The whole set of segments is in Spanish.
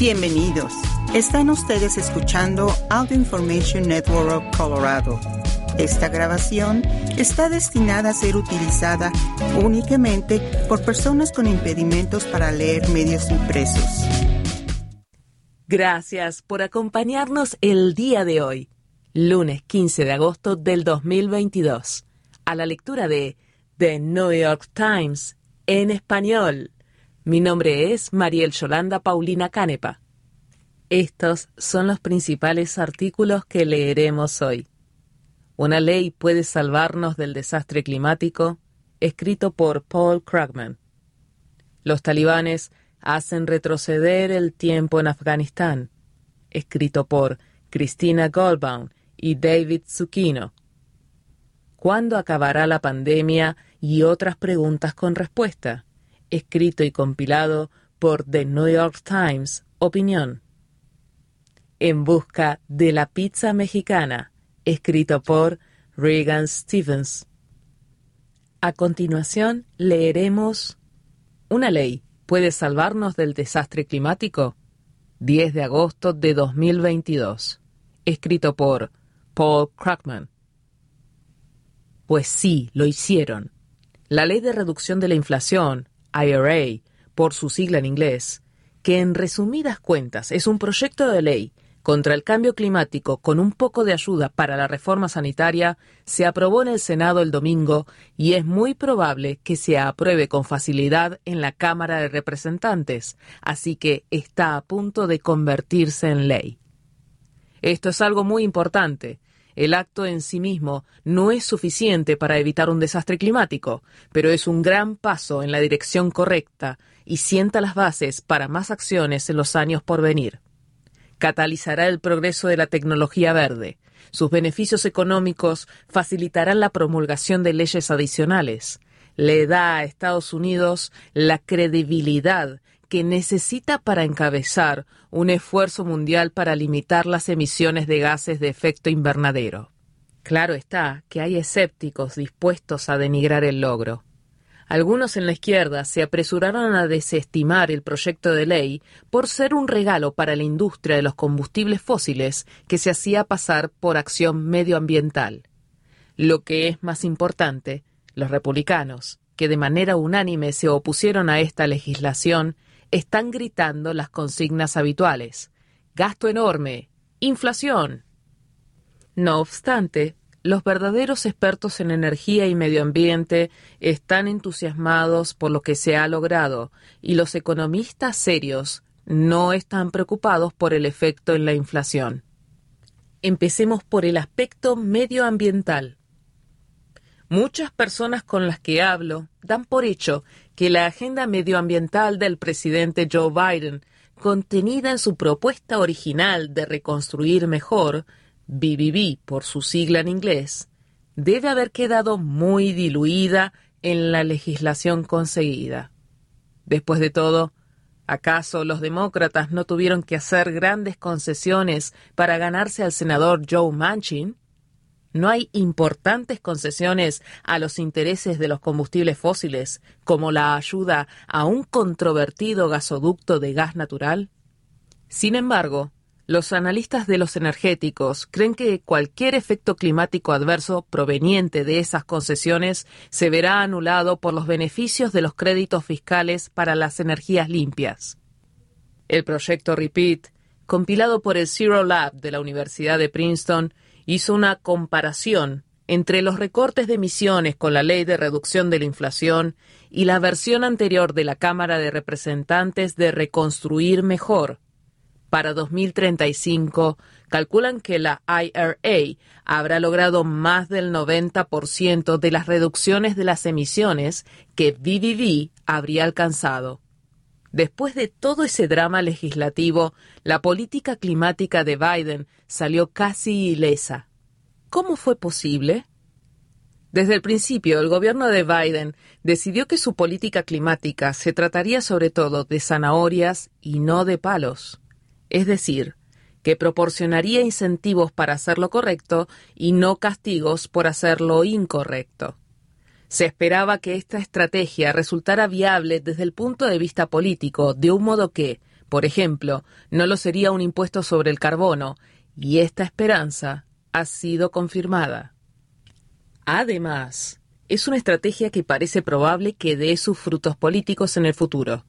Bienvenidos. Están ustedes escuchando Audio Information Network of Colorado. Esta grabación está destinada a ser utilizada únicamente por personas con impedimentos para leer medios impresos. Gracias por acompañarnos el día de hoy, lunes 15 de agosto del 2022, a la lectura de The New York Times en español. Mi nombre es Mariel Yolanda Paulina Canepa. Estos son los principales artículos que leeremos hoy. Una ley puede salvarnos del desastre climático, escrito por Paul Krugman. Los talibanes hacen retroceder el tiempo en Afganistán, escrito por Cristina Goldbaum y David Zucchino. ¿Cuándo acabará la pandemia? y otras preguntas con respuesta, escrito y compilado por The New York Times, Opinión. En busca de la pizza mexicana, escrito por Regan Stevens. A continuación leeremos Una ley puede salvarnos del desastre climático. 10 de agosto de 2022. Escrito por Paul Krugman. Pues sí, lo hicieron. La Ley de Reducción de la Inflación, IRA, por su sigla en inglés, que en resumidas cuentas es un proyecto de ley contra el cambio climático con un poco de ayuda para la reforma sanitaria, se aprobó en el Senado el domingo y es muy probable que se apruebe con facilidad en la Cámara de Representantes, así que está a punto de convertirse en ley. Esto es algo muy importante, el acto en sí mismo no es suficiente para evitar un desastre climático, pero es un gran paso en la dirección correcta y sienta las bases para más acciones en los años por venir. Catalizará el progreso de la tecnología verde. Sus beneficios económicos facilitarán la promulgación de leyes adicionales. Le da a Estados Unidos la credibilidad que necesita para encabezar un esfuerzo mundial para limitar las emisiones de gases de efecto invernadero. Claro está que hay escépticos dispuestos a denigrar el logro. Algunos en la izquierda se apresuraron a desestimar el proyecto de ley por ser un regalo para la industria de los combustibles fósiles que se hacía pasar por acción medioambiental. Lo que es más importante, los republicanos, que de manera unánime se opusieron a esta legislación, están gritando las consignas habituales. Gasto enorme. Inflación. No obstante, los verdaderos expertos en energía y medio ambiente están entusiasmados por lo que se ha logrado y los economistas serios no están preocupados por el efecto en la inflación. Empecemos por el aspecto medioambiental. Muchas personas con las que hablo dan por hecho que la agenda medioambiental del presidente Joe Biden, contenida en su propuesta original de reconstruir mejor, BBB por su sigla en inglés, debe haber quedado muy diluida en la legislación conseguida. Después de todo, ¿acaso los demócratas no tuvieron que hacer grandes concesiones para ganarse al senador Joe Manchin? No hay importantes concesiones a los intereses de los combustibles fósiles, como la ayuda a un controvertido gasoducto de gas natural? Sin embargo, los analistas de los energéticos creen que cualquier efecto climático adverso proveniente de esas concesiones se verá anulado por los beneficios de los créditos fiscales para las energías limpias. El proyecto REPEAT, compilado por el Zero Lab de la Universidad de Princeton, hizo una comparación entre los recortes de emisiones con la ley de reducción de la inflación y la versión anterior de la Cámara de Representantes de Reconstruir Mejor. Para 2035, calculan que la IRA habrá logrado más del 90% de las reducciones de las emisiones que BBB habría alcanzado. Después de todo ese drama legislativo, la política climática de Biden salió casi ilesa. ¿Cómo fue posible? Desde el principio, el gobierno de Biden decidió que su política climática se trataría sobre todo de zanahorias y no de palos. Es decir, que proporcionaría incentivos para hacer lo correcto y no castigos por hacer lo incorrecto. Se esperaba que esta estrategia resultara viable desde el punto de vista político, de un modo que, Por ejemplo, no lo sería un impuesto sobre el carbono, y esta esperanza ha sido confirmada. Además, es una estrategia que parece probable que dé sus frutos políticos en el futuro.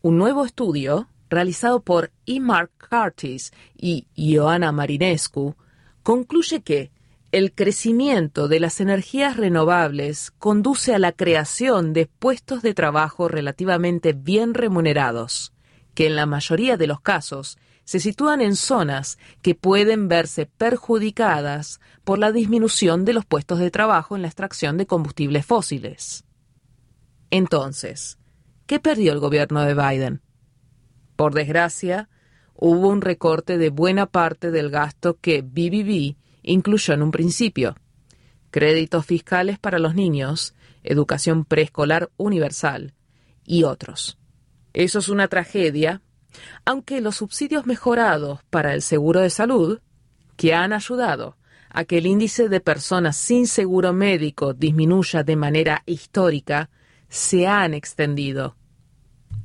Un nuevo estudio, realizado por E. Mark Curtis y Ioana Marinescu, concluye que el crecimiento de las energías renovables conduce a la creación de puestos de trabajo relativamente bien remunerados, que en la mayoría de los casos se sitúan en zonas que pueden verse perjudicadas por la disminución de los puestos de trabajo en la extracción de combustibles fósiles. Entonces, ¿qué perdió el gobierno de Biden? Por desgracia, hubo un recorte de buena parte del gasto que BBB incluyó en un principio. Créditos fiscales para los niños, educación preescolar universal y otros. Eso es una tragedia aunque los subsidios mejorados para el seguro de salud, que han ayudado a que el índice de personas sin seguro médico disminuya de manera histórica, se han extendido.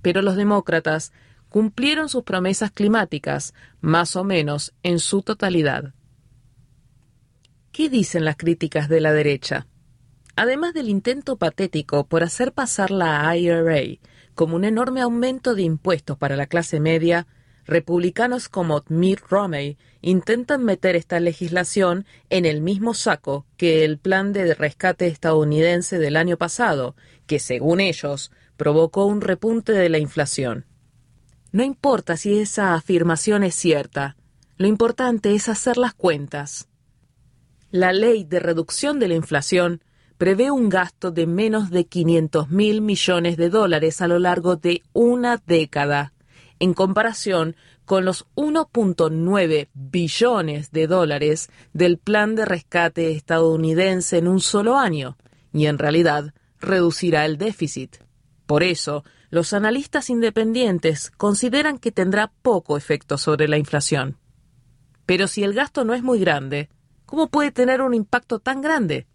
Pero los demócratas cumplieron sus promesas climáticas más o menos en su totalidad. ¿Qué dicen las críticas de la derecha? Además del intento patético por hacer pasar la IRA como un enorme aumento de impuestos para la clase media, republicanos como Mitt Romney intentan meter esta legislación en el mismo saco que el plan de rescate estadounidense del año pasado, que según ellos provocó un repunte de la inflación. No importa si esa afirmación es cierta, lo importante es hacer las cuentas. La ley de reducción de la inflación prevé un gasto de menos de 500 mil millones de dólares a lo largo de una década, en comparación con los 1.9 billones de dólares del plan de rescate estadounidense en un solo año, y en realidad reducirá el déficit. Por eso, los analistas independientes consideran que tendrá poco efecto sobre la inflación. Pero si el gasto no es muy grande, ¿cómo puede tener un impacto tan grande?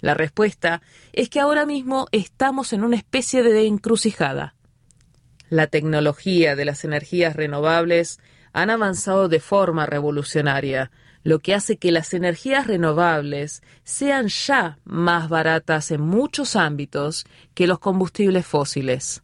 La respuesta es que ahora mismo estamos en una especie de encrucijada. La tecnología de las energías renovables han avanzado de forma revolucionaria, lo que hace que las energías renovables sean ya más baratas en muchos ámbitos que los combustibles fósiles.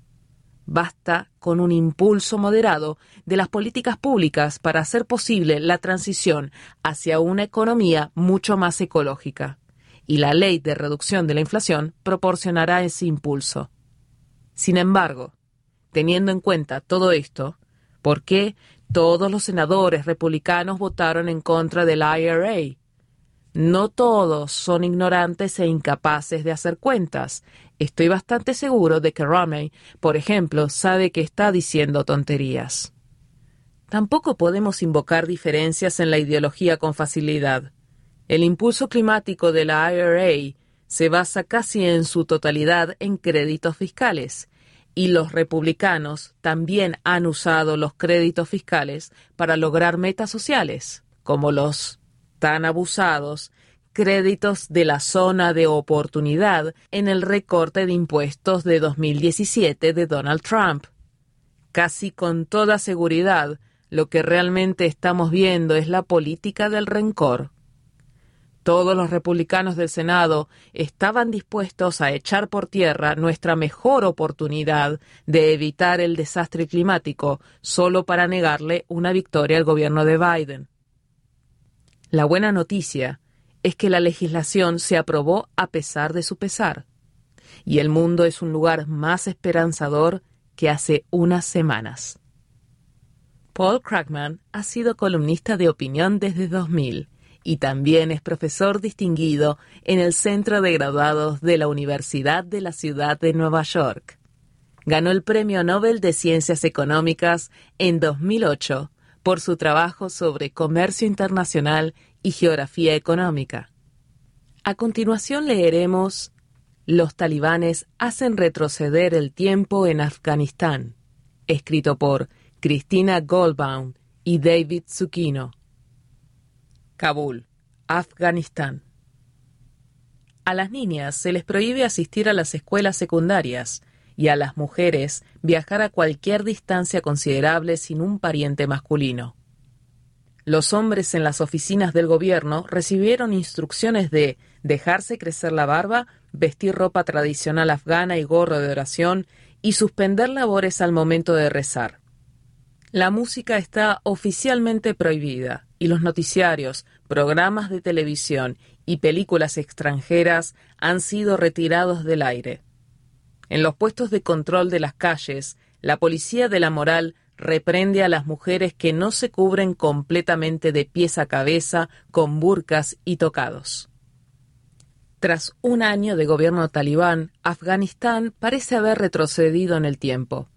Basta con un impulso moderado de las políticas públicas para hacer posible la transición hacia una economía mucho más ecológica y la ley de reducción de la inflación proporcionará ese impulso. Sin embargo, teniendo en cuenta todo esto, ¿por qué todos los senadores republicanos votaron en contra del IRA? No todos son ignorantes e incapaces de hacer cuentas. Estoy bastante seguro de que Romney, por ejemplo, sabe que está diciendo tonterías. Tampoco podemos invocar diferencias en la ideología con facilidad. El impulso climático de la IRA se basa casi en su totalidad en créditos fiscales, y los republicanos también han usado los créditos fiscales para lograr metas sociales, como los tan abusados créditos de la zona de oportunidad en el recorte de impuestos de 2017 de Donald Trump. Casi con toda seguridad, lo que realmente estamos viendo es la política del rencor. Todos los republicanos del Senado estaban dispuestos a echar por tierra nuestra mejor oportunidad de evitar el desastre climático solo para negarle una victoria al gobierno de Biden. La buena noticia es que la legislación se aprobó a pesar de su pesar, y el mundo es un lugar más esperanzador que hace unas semanas. Paul Krugman ha sido columnista de opinión desde 2000 y también es profesor distinguido en el Centro de Graduados de la Universidad de la Ciudad de Nueva York. Ganó el Premio Nobel de Ciencias Económicas en 2008 por su trabajo sobre comercio internacional y geografía económica. A continuación leeremos Los talibanes hacen retroceder el tiempo en Afganistán, escrito por Cristina Goldbaum y David Zucchino. Kabul, Afganistán. A las niñas se les prohíbe asistir a las escuelas secundarias y a las mujeres viajar a cualquier distancia considerable sin un pariente masculino. Los hombres en las oficinas del gobierno recibieron instrucciones de dejarse crecer la barba, vestir ropa tradicional afgana y gorro de oración y suspender labores al momento de rezar. La música está oficialmente prohibida y los noticiarios, programas de televisión y películas extranjeras han sido retirados del aire. En los puestos de control de las calles, la policía de la moral reprende a las mujeres que no se cubren completamente de pies a cabeza con burcas y tocados. Tras un año de gobierno talibán, Afganistán parece haber retrocedido en el tiempo.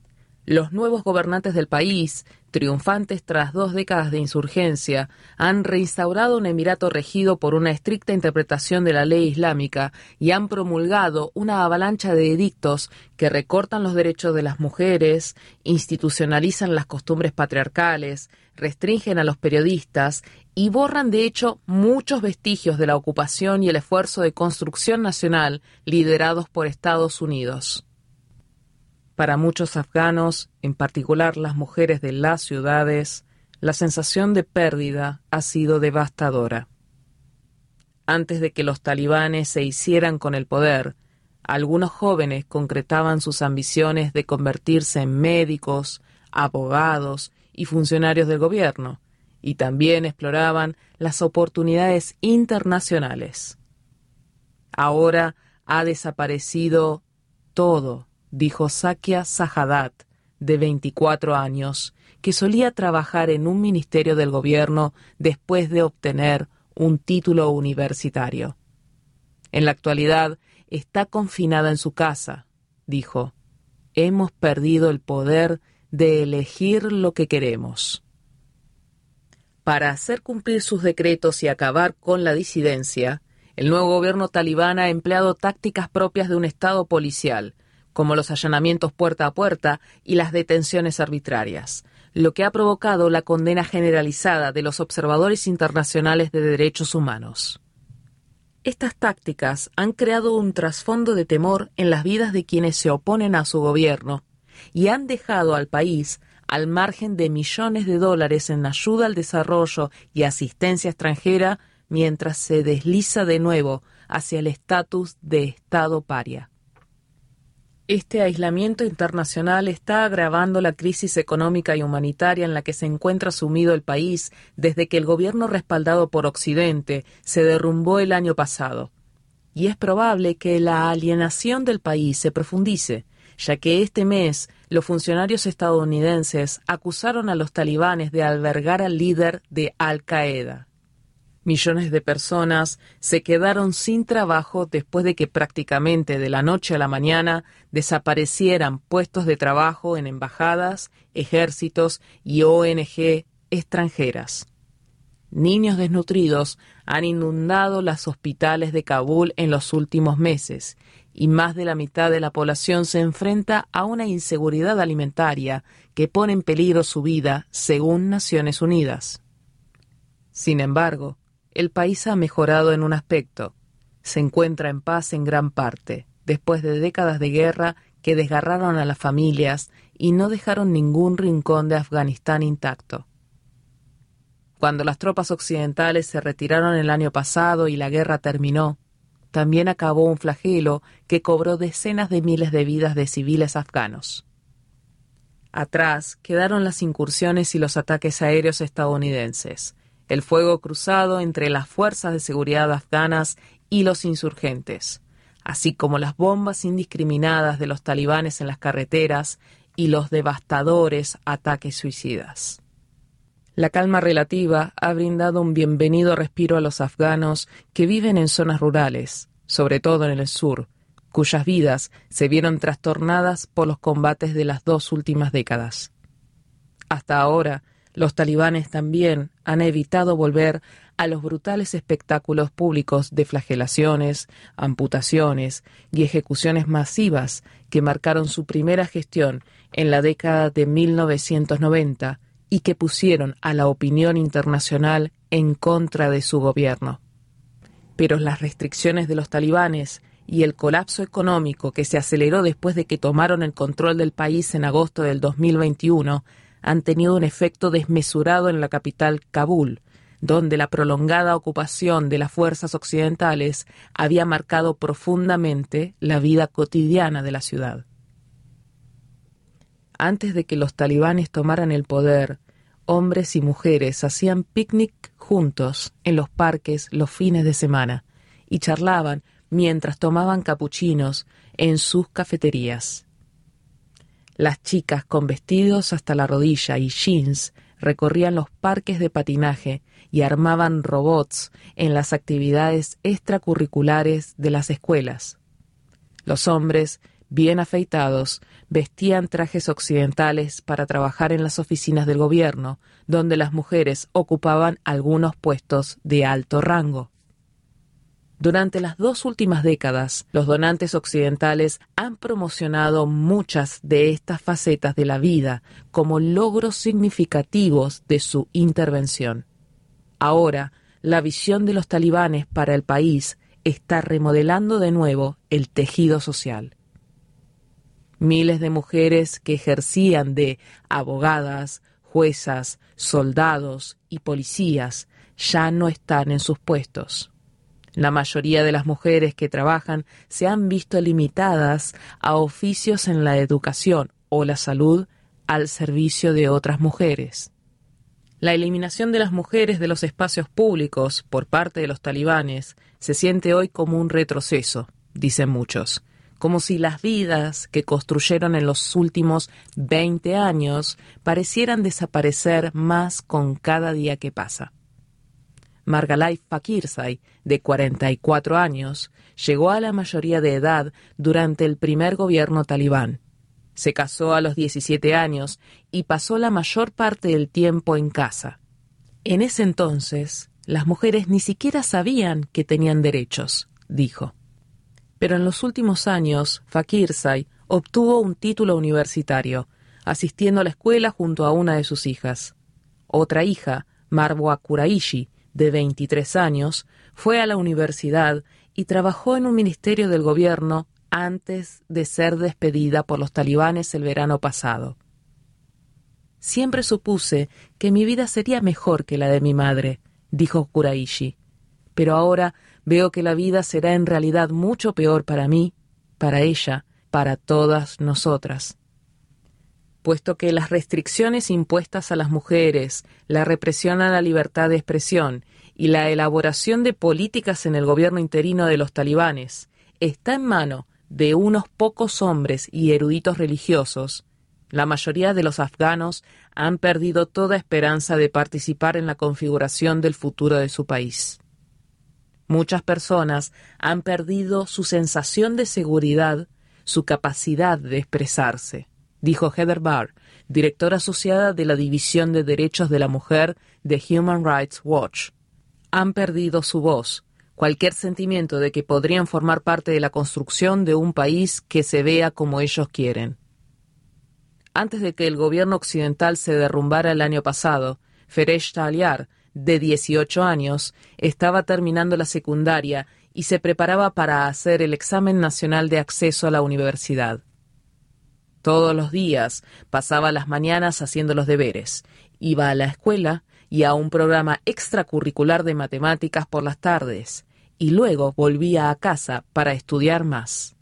Los nuevos gobernantes del país, triunfantes tras dos décadas de insurgencia, han reinstaurado un emirato regido por una estricta interpretación de la ley islámica y han promulgado una avalancha de edictos que recortan los derechos de las mujeres, institucionalizan las costumbres patriarcales, restringen a los periodistas y borran de hecho muchos vestigios de la ocupación y el esfuerzo de construcción nacional liderados por Estados Unidos. Para muchos afganos, en particular las mujeres de las ciudades, la sensación de pérdida ha sido devastadora. Antes de que los talibanes se hicieran con el poder, algunos jóvenes concretaban sus ambiciones de convertirse en médicos, abogados y funcionarios del gobierno, y también exploraban las oportunidades internacionales. Ahora ha desaparecido todo dijo Sakia Sahadat, de 24 años, que solía trabajar en un ministerio del gobierno después de obtener un título universitario. En la actualidad está confinada en su casa, dijo. Hemos perdido el poder de elegir lo que queremos. Para hacer cumplir sus decretos y acabar con la disidencia, el nuevo gobierno talibán ha empleado tácticas propias de un Estado policial, como los allanamientos puerta a puerta y las detenciones arbitrarias, lo que ha provocado la condena generalizada de los observadores internacionales de derechos humanos. Estas tácticas han creado un trasfondo de temor en las vidas de quienes se oponen a su gobierno y han dejado al país al margen de millones de dólares en ayuda al desarrollo y asistencia extranjera mientras se desliza de nuevo hacia el estatus de Estado paria. Este aislamiento internacional está agravando la crisis económica y humanitaria en la que se encuentra sumido el país desde que el gobierno respaldado por Occidente se derrumbó el año pasado. Y es probable que la alienación del país se profundice, ya que este mes los funcionarios estadounidenses acusaron a los talibanes de albergar al líder de Al Qaeda. Millones de personas se quedaron sin trabajo después de que prácticamente de la noche a la mañana desaparecieran puestos de trabajo en embajadas, ejércitos y ONG extranjeras. Niños desnutridos han inundado los hospitales de Kabul en los últimos meses y más de la mitad de la población se enfrenta a una inseguridad alimentaria que pone en peligro su vida, según Naciones Unidas. Sin embargo, el país ha mejorado en un aspecto. Se encuentra en paz en gran parte, después de décadas de guerra que desgarraron a las familias y no dejaron ningún rincón de Afganistán intacto. Cuando las tropas occidentales se retiraron el año pasado y la guerra terminó, también acabó un flagelo que cobró decenas de miles de vidas de civiles afganos. Atrás quedaron las incursiones y los ataques aéreos estadounidenses, el fuego cruzado entre las fuerzas de seguridad afganas y los insurgentes, así como las bombas indiscriminadas de los talibanes en las carreteras y los devastadores ataques suicidas. La calma relativa ha brindado un bienvenido respiro a los afganos que viven en zonas rurales, sobre todo en el sur, cuyas vidas se vieron trastornadas por los combates de las dos últimas décadas. Hasta ahora, los talibanes también han evitado volver a los brutales espectáculos públicos de flagelaciones, amputaciones y ejecuciones masivas que marcaron su primera gestión en la década de 1990 y que pusieron a la opinión internacional en contra de su gobierno. Pero las restricciones de los talibanes y el colapso económico que se aceleró después de que tomaron el control del país en agosto del 2021 han tenido un efecto desmesurado en la capital Kabul, donde la prolongada ocupación de las fuerzas occidentales había marcado profundamente la vida cotidiana de la ciudad. Antes de que los talibanes tomaran el poder, hombres y mujeres hacían picnic juntos en los parques los fines de semana y charlaban mientras tomaban capuchinos en sus cafeterías. Las chicas con vestidos hasta la rodilla y jeans recorrían los parques de patinaje y armaban robots en las actividades extracurriculares de las escuelas. Los hombres, bien afeitados, vestían trajes occidentales para trabajar en las oficinas del gobierno, donde las mujeres ocupaban algunos puestos de alto rango. Durante las dos últimas décadas, los donantes occidentales han promocionado muchas de estas facetas de la vida como logros significativos de su intervención. Ahora, la visión de los talibanes para el país está remodelando de nuevo el tejido social. Miles de mujeres que ejercían de abogadas, juezas, soldados y policías ya no están en sus puestos. La mayoría de las mujeres que trabajan se han visto limitadas a oficios en la educación o la salud al servicio de otras mujeres. La eliminación de las mujeres de los espacios públicos por parte de los talibanes se siente hoy como un retroceso, dicen muchos, como si las vidas que construyeron en los últimos 20 años parecieran desaparecer más con cada día que pasa. Margalai Fakirsay, de 44 años, llegó a la mayoría de edad durante el primer gobierno talibán. Se casó a los 17 años y pasó la mayor parte del tiempo en casa. En ese entonces, las mujeres ni siquiera sabían que tenían derechos, dijo. Pero en los últimos años, Fakirsay obtuvo un título universitario, asistiendo a la escuela junto a una de sus hijas. Otra hija, Marwa Kuraishi, de 23 años, fue a la universidad y trabajó en un ministerio del gobierno antes de ser despedida por los talibanes el verano pasado. Siempre supuse que mi vida sería mejor que la de mi madre, dijo Kuraishi, pero ahora veo que la vida será en realidad mucho peor para mí, para ella, para todas nosotras puesto que las restricciones impuestas a las mujeres, la represión a la libertad de expresión y la elaboración de políticas en el gobierno interino de los talibanes está en mano de unos pocos hombres y eruditos religiosos, la mayoría de los afganos han perdido toda esperanza de participar en la configuración del futuro de su país. Muchas personas han perdido su sensación de seguridad, su capacidad de expresarse dijo Heather Barr, directora asociada de la División de Derechos de la Mujer de Human Rights Watch. Han perdido su voz, cualquier sentimiento de que podrían formar parte de la construcción de un país que se vea como ellos quieren. Antes de que el gobierno occidental se derrumbara el año pasado, Feresh Taliar, de 18 años, estaba terminando la secundaria y se preparaba para hacer el examen nacional de acceso a la universidad. Todos los días pasaba las mañanas haciendo los deberes, iba a la escuela y a un programa extracurricular de matemáticas por las tardes, y luego volvía a casa para estudiar más.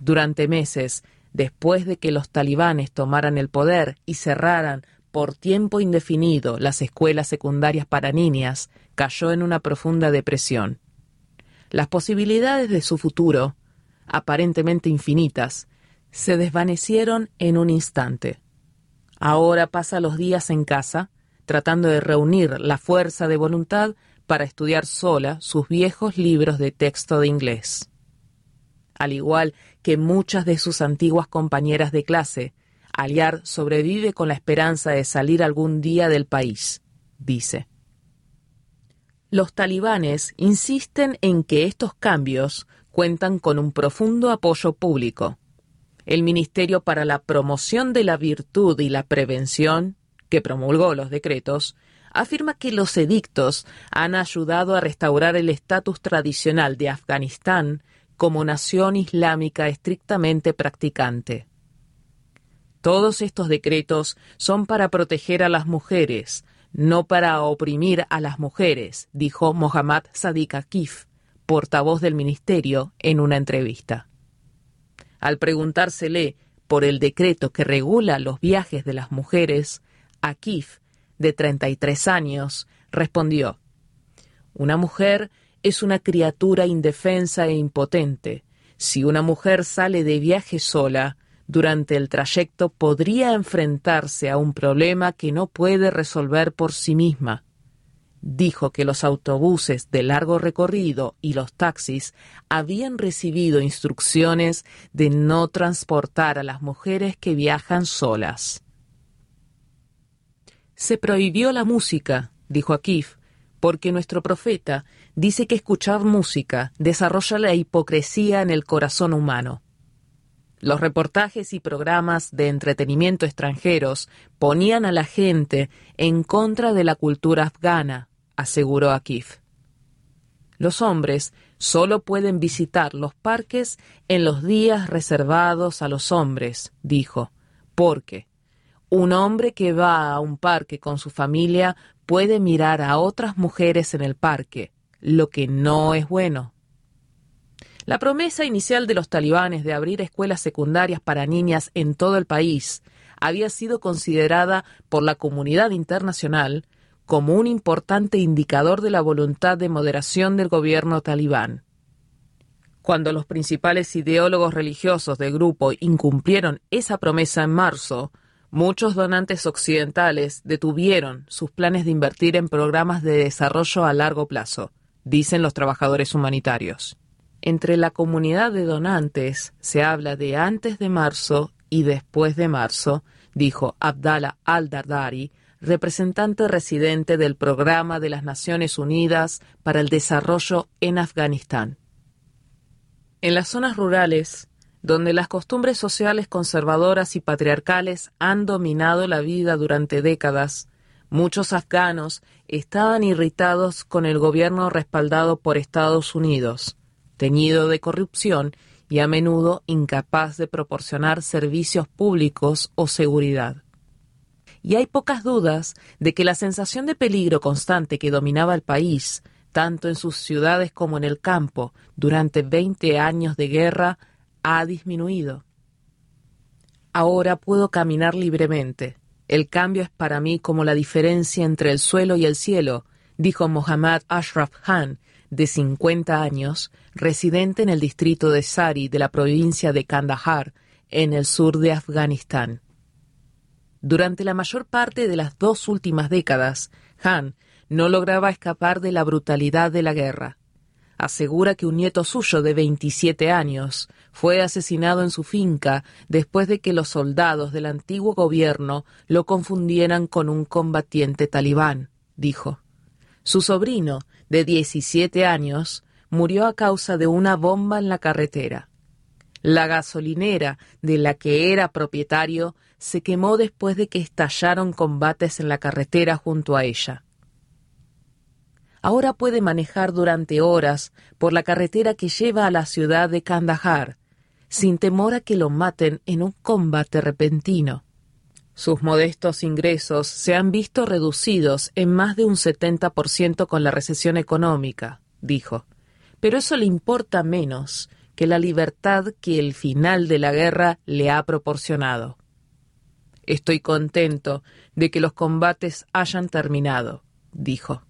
Durante meses, después de que los talibanes tomaran el poder y cerraran por tiempo indefinido las escuelas secundarias para niñas, cayó en una profunda depresión. Las posibilidades de su futuro, aparentemente infinitas, se desvanecieron en un instante. Ahora pasa los días en casa, tratando de reunir la fuerza de voluntad para estudiar sola sus viejos libros de texto de inglés. Al igual que muchas de sus antiguas compañeras de clase, Aliar sobrevive con la esperanza de salir algún día del país, dice. Los talibanes insisten en que estos cambios cuentan con un profundo apoyo público el Ministerio para la Promoción de la Virtud y la Prevención, que promulgó los decretos, afirma que los edictos han ayudado a restaurar el estatus tradicional de Afganistán como nación islámica estrictamente practicante. Todos estos decretos son para proteger a las mujeres, no para oprimir a las mujeres, dijo Mohammad Sadiq Akif, portavoz del ministerio, en una entrevista. Al preguntársele por el decreto que regula los viajes de las mujeres, Akif, de 33 años, respondió, Una mujer es una criatura indefensa e impotente. Si una mujer sale de viaje sola, durante el trayecto podría enfrentarse a un problema que no puede resolver por sí misma. Dijo que los autobuses de largo recorrido y los taxis habían recibido instrucciones de no transportar a las mujeres que viajan solas. Se prohibió la música, dijo Akif, porque nuestro profeta dice que escuchar música desarrolla la hipocresía en el corazón humano. Los reportajes y programas de entretenimiento extranjeros ponían a la gente en contra de la cultura afgana, aseguró Akif. Los hombres solo pueden visitar los parques en los días reservados a los hombres, dijo, porque un hombre que va a un parque con su familia puede mirar a otras mujeres en el parque, lo que no es bueno. La promesa inicial de los talibanes de abrir escuelas secundarias para niñas en todo el país había sido considerada por la comunidad internacional como un importante indicador de la voluntad de moderación del gobierno talibán. Cuando los principales ideólogos religiosos del grupo incumplieron esa promesa en marzo, muchos donantes occidentales detuvieron sus planes de invertir en programas de desarrollo a largo plazo, dicen los trabajadores humanitarios. Entre la comunidad de donantes se habla de antes de marzo y después de marzo, dijo Abdallah al-Dardari, representante residente del Programa de las Naciones Unidas para el Desarrollo en Afganistán. En las zonas rurales, donde las costumbres sociales conservadoras y patriarcales han dominado la vida durante décadas, muchos afganos estaban irritados con el gobierno respaldado por Estados Unidos, teñido de corrupción y a menudo incapaz de proporcionar servicios públicos o seguridad. Y hay pocas dudas de que la sensación de peligro constante que dominaba el país, tanto en sus ciudades como en el campo, durante veinte años de guerra, ha disminuido. Ahora puedo caminar libremente. El cambio es para mí como la diferencia entre el suelo y el cielo, dijo Mohammad Ashraf Khan, de 50 años, residente en el distrito de Sari de la provincia de Kandahar, en el sur de Afganistán. Durante la mayor parte de las dos últimas décadas, Han no lograba escapar de la brutalidad de la guerra. Asegura que un nieto suyo de 27 años fue asesinado en su finca después de que los soldados del antiguo gobierno lo confundieran con un combatiente talibán, dijo. Su sobrino, de 17 años, murió a causa de una bomba en la carretera. La gasolinera de la que era propietario se quemó después de que estallaron combates en la carretera junto a ella. Ahora puede manejar durante horas por la carretera que lleva a la ciudad de Kandahar, sin temor a que lo maten en un combate repentino. Sus modestos ingresos se han visto reducidos en más de un 70% con la recesión económica, dijo. Pero eso le importa menos que la libertad que el final de la guerra le ha proporcionado. Estoy contento de que los combates hayan terminado, dijo.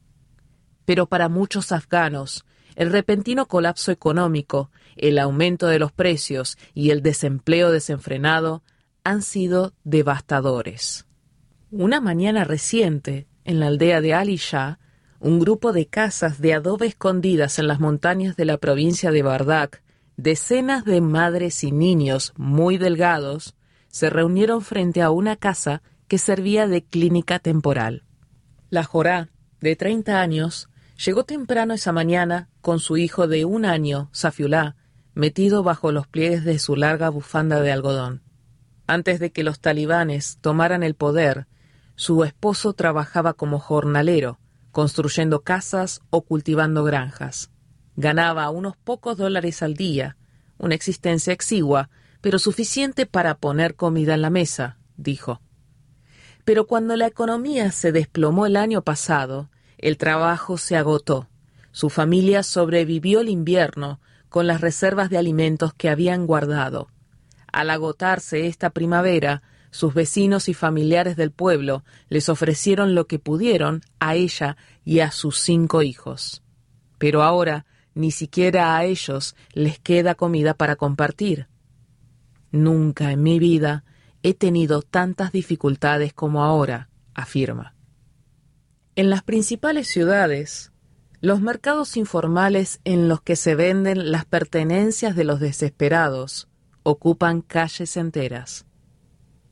Pero para muchos afganos, el repentino colapso económico, el aumento de los precios y el desempleo desenfrenado han sido devastadores. Una mañana reciente, en la aldea de Ali Shah, un grupo de casas de adobe escondidas en las montañas de la provincia de Bardak, decenas de madres y niños muy delgados, se reunieron frente a una casa que servía de clínica temporal. La Jorá, de treinta años, llegó temprano esa mañana con su hijo de un año, Safiulá, metido bajo los pliegues de su larga bufanda de algodón. Antes de que los talibanes tomaran el poder, su esposo trabajaba como jornalero, construyendo casas o cultivando granjas. Ganaba unos pocos dólares al día, una existencia exigua, pero suficiente para poner comida en la mesa, dijo. Pero cuando la economía se desplomó el año pasado, el trabajo se agotó. Su familia sobrevivió el invierno con las reservas de alimentos que habían guardado. Al agotarse esta primavera, sus vecinos y familiares del pueblo les ofrecieron lo que pudieron a ella y a sus cinco hijos. Pero ahora ni siquiera a ellos les queda comida para compartir. Nunca en mi vida he tenido tantas dificultades como ahora, afirma. En las principales ciudades, los mercados informales en los que se venden las pertenencias de los desesperados ocupan calles enteras.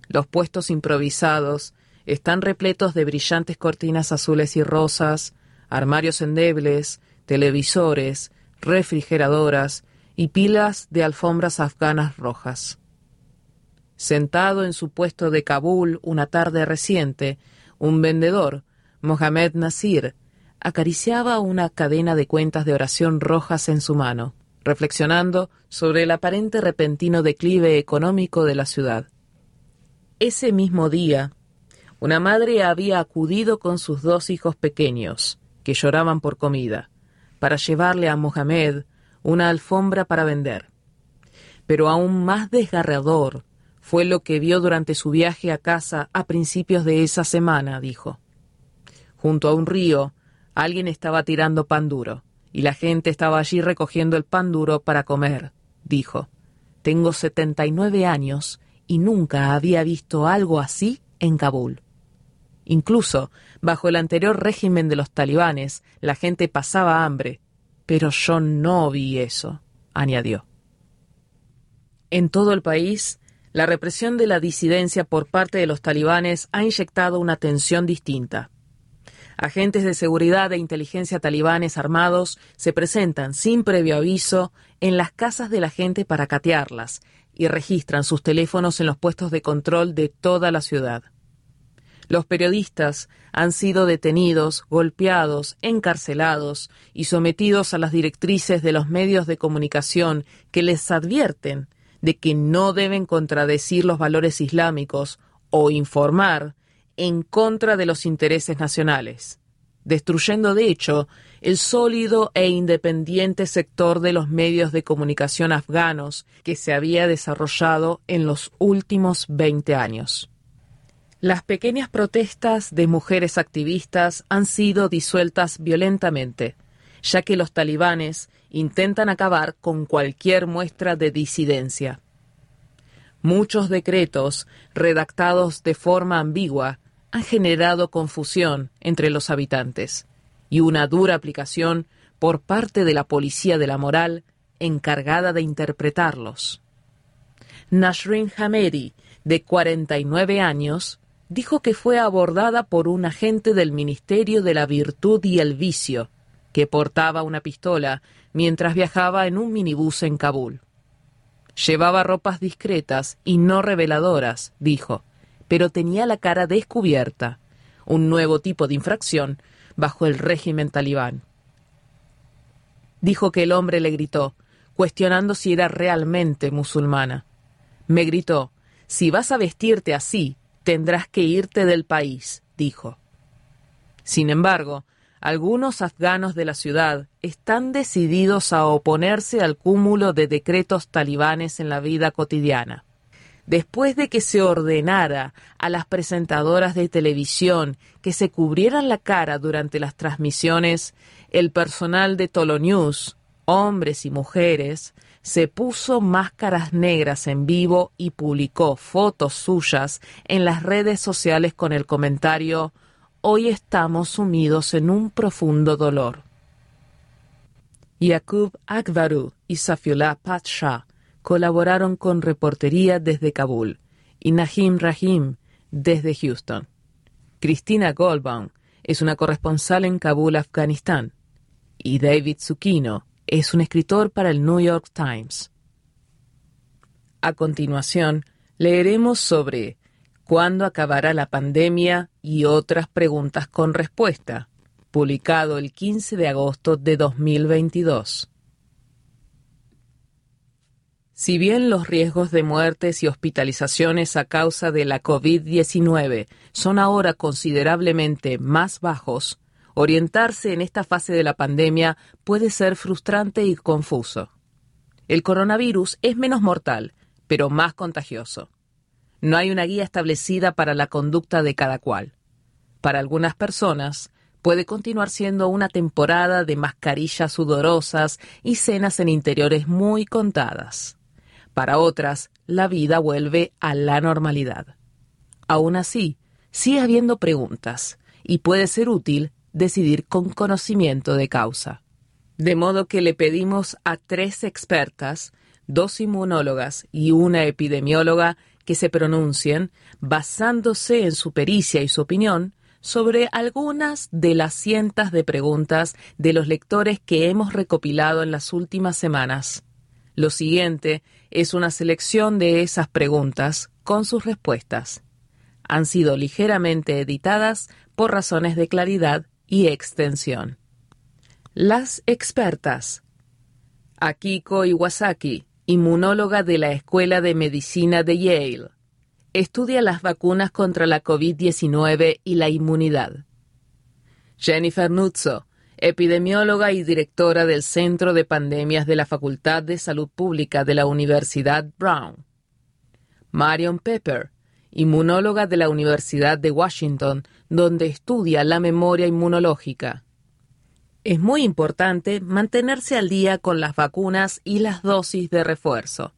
Los puestos improvisados están repletos de brillantes cortinas azules y rosas, armarios endebles, televisores, refrigeradoras y pilas de alfombras afganas rojas. Sentado en su puesto de Kabul una tarde reciente, un vendedor, Mohamed Nasir, acariciaba una cadena de cuentas de oración rojas en su mano, reflexionando sobre el aparente repentino declive económico de la ciudad. Ese mismo día, una madre había acudido con sus dos hijos pequeños, que lloraban por comida, para llevarle a Mohamed una alfombra para vender. Pero aún más desgarrador fue lo que vio durante su viaje a casa a principios de esa semana, dijo. Junto a un río, alguien estaba tirando pan duro, y la gente estaba allí recogiendo el pan duro para comer, dijo. Tengo setenta y nueve años y nunca había visto algo así en Kabul. Incluso, bajo el anterior régimen de los talibanes, la gente pasaba hambre, pero yo no vi eso, añadió. En todo el país, la represión de la disidencia por parte de los talibanes ha inyectado una tensión distinta. Agentes de seguridad e inteligencia talibanes armados se presentan sin previo aviso en las casas de la gente para catearlas y registran sus teléfonos en los puestos de control de toda la ciudad. Los periodistas han sido detenidos, golpeados, encarcelados y sometidos a las directrices de los medios de comunicación que les advierten de que no deben contradecir los valores islámicos o informar en contra de los intereses nacionales, destruyendo de hecho el sólido e independiente sector de los medios de comunicación afganos que se había desarrollado en los últimos 20 años. Las pequeñas protestas de mujeres activistas han sido disueltas violentamente, ya que los talibanes intentan acabar con cualquier muestra de disidencia. Muchos decretos, redactados de forma ambigua, han generado confusión entre los habitantes y una dura aplicación por parte de la policía de la moral encargada de interpretarlos. Nashrin Hamedi, de 49 años, dijo que fue abordada por un agente del Ministerio de la Virtud y el Vicio, que portaba una pistola mientras viajaba en un minibús en Kabul. Llevaba ropas discretas y no reveladoras, dijo, pero tenía la cara descubierta, un nuevo tipo de infracción bajo el régimen talibán. Dijo que el hombre le gritó, cuestionando si era realmente musulmana. Me gritó, si vas a vestirte así, tendrás que irte del país, dijo. Sin embargo, algunos afganos de la ciudad están decididos a oponerse al cúmulo de decretos talibanes en la vida cotidiana. Después de que se ordenara a las presentadoras de televisión que se cubrieran la cara durante las transmisiones, el personal de Tolo News, hombres y mujeres, se puso máscaras negras en vivo y publicó fotos suyas en las redes sociales con el comentario hoy estamos sumidos en un profundo dolor. Yaqub Akbaru y Safiullah Patsha colaboraron con reportería desde Kabul y Nahim Rahim desde Houston. Cristina Goldbaum es una corresponsal en Kabul, Afganistán, y David Zucchino es un escritor para el New York Times. A continuación, leeremos sobre ¿Cuándo acabará la pandemia? y otras preguntas con respuesta, publicado el 15 de agosto de 2022. Si bien los riesgos de muertes y hospitalizaciones a causa de la COVID-19 son ahora considerablemente más bajos, orientarse en esta fase de la pandemia puede ser frustrante y confuso. El coronavirus es menos mortal, pero más contagioso. No hay una guía establecida para la conducta de cada cual. Para algunas personas, puede continuar siendo una temporada de mascarillas sudorosas y cenas en interiores muy contadas. Para otras, la vida vuelve a la normalidad. Aún así, sigue habiendo preguntas y puede ser útil decidir con conocimiento de causa. De modo que le pedimos a tres expertas, dos inmunólogas y una epidemióloga, que se pronuncien, basándose en su pericia y su opinión, sobre algunas de las cientos de preguntas de los lectores que hemos recopilado en las últimas semanas. Lo siguiente es una selección de esas preguntas con sus respuestas. Han sido ligeramente editadas por razones de claridad y extensión. Las expertas. Akiko Iwasaki, inmunóloga de la Escuela de Medicina de Yale. Estudia las vacunas contra la COVID-19 y la inmunidad. Jennifer Nuzzo, epidemióloga y directora del Centro de Pandemias de la Facultad de Salud Pública de la Universidad Brown. Marion Pepper, inmunóloga de la Universidad de Washington, donde estudia la memoria inmunológica. Es muy importante mantenerse al día con las vacunas y las dosis de refuerzo.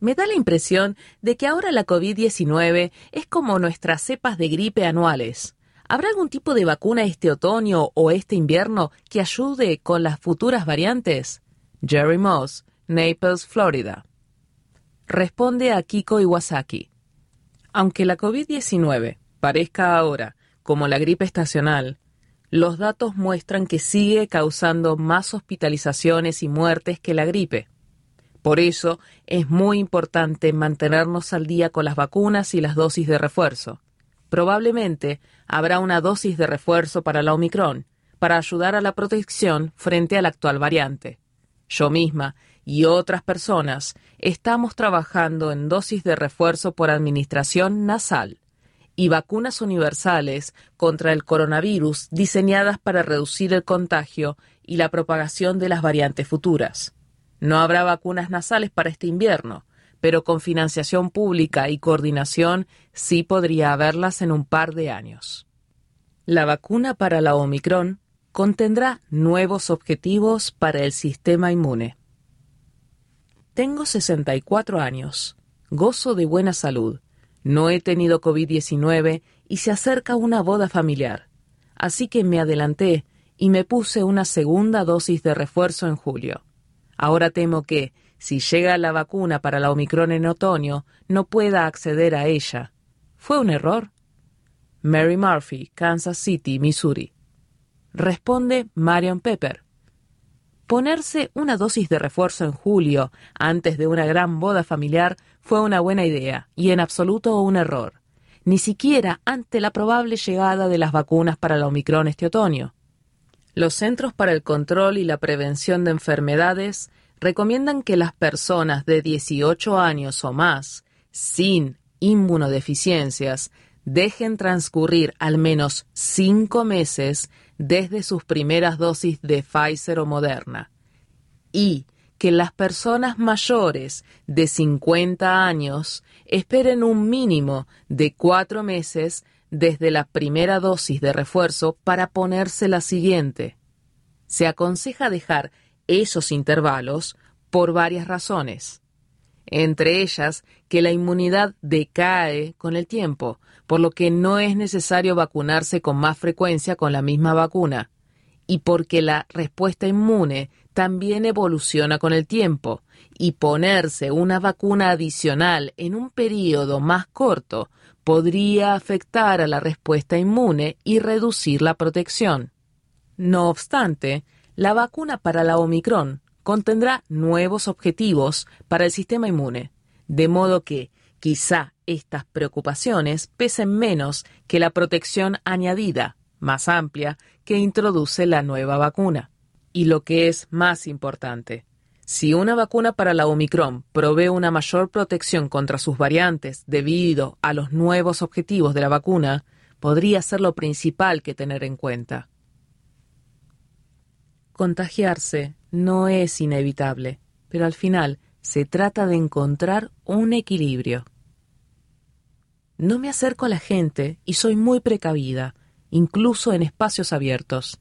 Me da la impresión de que ahora la COVID-19 es como nuestras cepas de gripe anuales. ¿Habrá algún tipo de vacuna este otoño o este invierno que ayude con las futuras variantes? Jerry Moss, Naples, Florida. Responde a Kiko Iwasaki. Aunque la COVID-19 parezca ahora como la gripe estacional, los datos muestran que sigue causando más hospitalizaciones y muertes que la gripe. Por eso es muy importante mantenernos al día con las vacunas y las dosis de refuerzo. Probablemente habrá una dosis de refuerzo para la Omicron, para ayudar a la protección frente a la actual variante. Yo misma y otras personas estamos trabajando en dosis de refuerzo por administración nasal y vacunas universales contra el coronavirus diseñadas para reducir el contagio y la propagación de las variantes futuras. No habrá vacunas nasales para este invierno, pero con financiación pública y coordinación sí podría haberlas en un par de años. La vacuna para la Omicron contendrá nuevos objetivos para el sistema inmune. Tengo 64 años, gozo de buena salud, no he tenido COVID-19 y se acerca una boda familiar, así que me adelanté y me puse una segunda dosis de refuerzo en julio. Ahora temo que, si llega la vacuna para la Omicron en otoño, no pueda acceder a ella. ¿Fue un error? Mary Murphy, Kansas City, Missouri. Responde Marion Pepper. Ponerse una dosis de refuerzo en julio, antes de una gran boda familiar, fue una buena idea y en absoluto un error, ni siquiera ante la probable llegada de las vacunas para la Omicron este otoño. Los Centros para el Control y la Prevención de Enfermedades recomiendan que las personas de 18 años o más, sin inmunodeficiencias, dejen transcurrir al menos cinco meses desde sus primeras dosis de Pfizer o Moderna y que las personas mayores de 50 años esperen un mínimo de cuatro meses desde la primera dosis de refuerzo para ponerse la siguiente. Se aconseja dejar esos intervalos por varias razones, entre ellas que la inmunidad decae con el tiempo, por lo que no es necesario vacunarse con más frecuencia con la misma vacuna, y porque la respuesta inmune también evoluciona con el tiempo, y ponerse una vacuna adicional en un periodo más corto podría afectar a la respuesta inmune y reducir la protección. No obstante, la vacuna para la Omicron contendrá nuevos objetivos para el sistema inmune, de modo que quizá estas preocupaciones pesen menos que la protección añadida, más amplia, que introduce la nueva vacuna. Y lo que es más importante, Si una vacuna para la Omicron provee una mayor protección contra sus variantes debido a los nuevos objetivos de la vacuna, podría ser lo principal que tener en cuenta. Contagiarse no es inevitable, pero al final se trata de encontrar un equilibrio. No me acerco a la gente y soy muy precavida, incluso en espacios abiertos.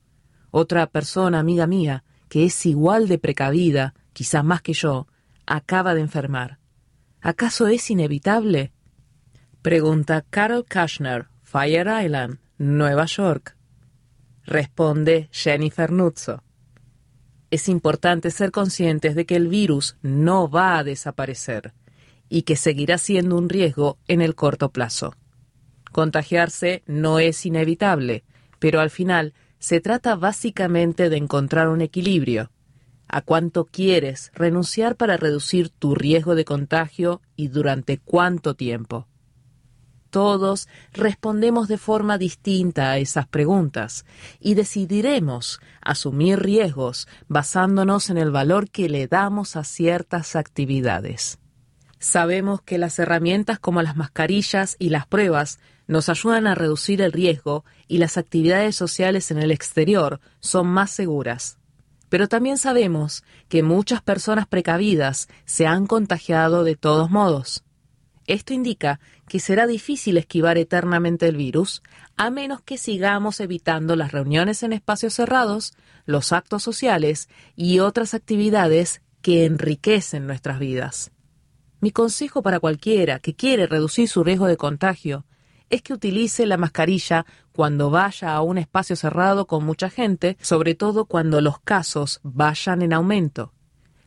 Otra persona, amiga mía, que es igual de precavida, quizá más que yo, acaba de enfermar. ¿Acaso es inevitable? Pregunta Carol Kushner, Fire Island, Nueva York. Responde Jennifer Nuzzo. Es importante ser conscientes de que el virus no va a desaparecer y que seguirá siendo un riesgo en el corto plazo. Contagiarse no es inevitable, pero al final se trata básicamente de encontrar un equilibrio. ¿A cuánto quieres renunciar para reducir tu riesgo de contagio y durante cuánto tiempo? Todos respondemos de forma distinta a esas preguntas y decidiremos asumir riesgos basándonos en el valor que le damos a ciertas actividades. Sabemos que las herramientas como las mascarillas y las pruebas nos ayudan a reducir el riesgo y las actividades sociales en el exterior son más seguras. Pero también sabemos que muchas personas precavidas se han contagiado de todos modos. Esto indica que será difícil esquivar eternamente el virus, a menos que sigamos evitando las reuniones en espacios cerrados, los actos sociales y otras actividades que enriquecen nuestras vidas. Mi consejo para cualquiera que quiere reducir su riesgo de contagio es que utilice la mascarilla cuando vaya a un espacio cerrado con mucha gente, sobre todo cuando los casos vayan en aumento.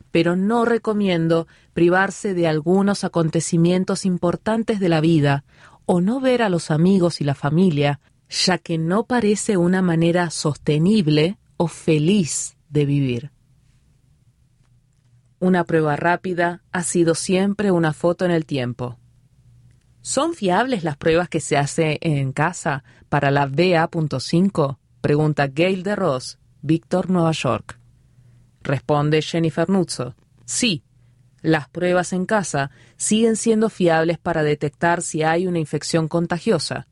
Pero no recomiendo privarse de algunos acontecimientos importantes de la vida o no ver a los amigos y la familia, ya que no parece una manera sostenible o feliz de vivir. Una prueba rápida ha sido siempre una foto en el tiempo. ¿Son fiables las pruebas que se hacen en casa para la BA.5? Pregunta Gail de Ross, Víctor, Nueva York. Responde Jennifer Nuzzo. Sí, las pruebas en casa siguen siendo fiables para detectar si hay una infección contagiosa.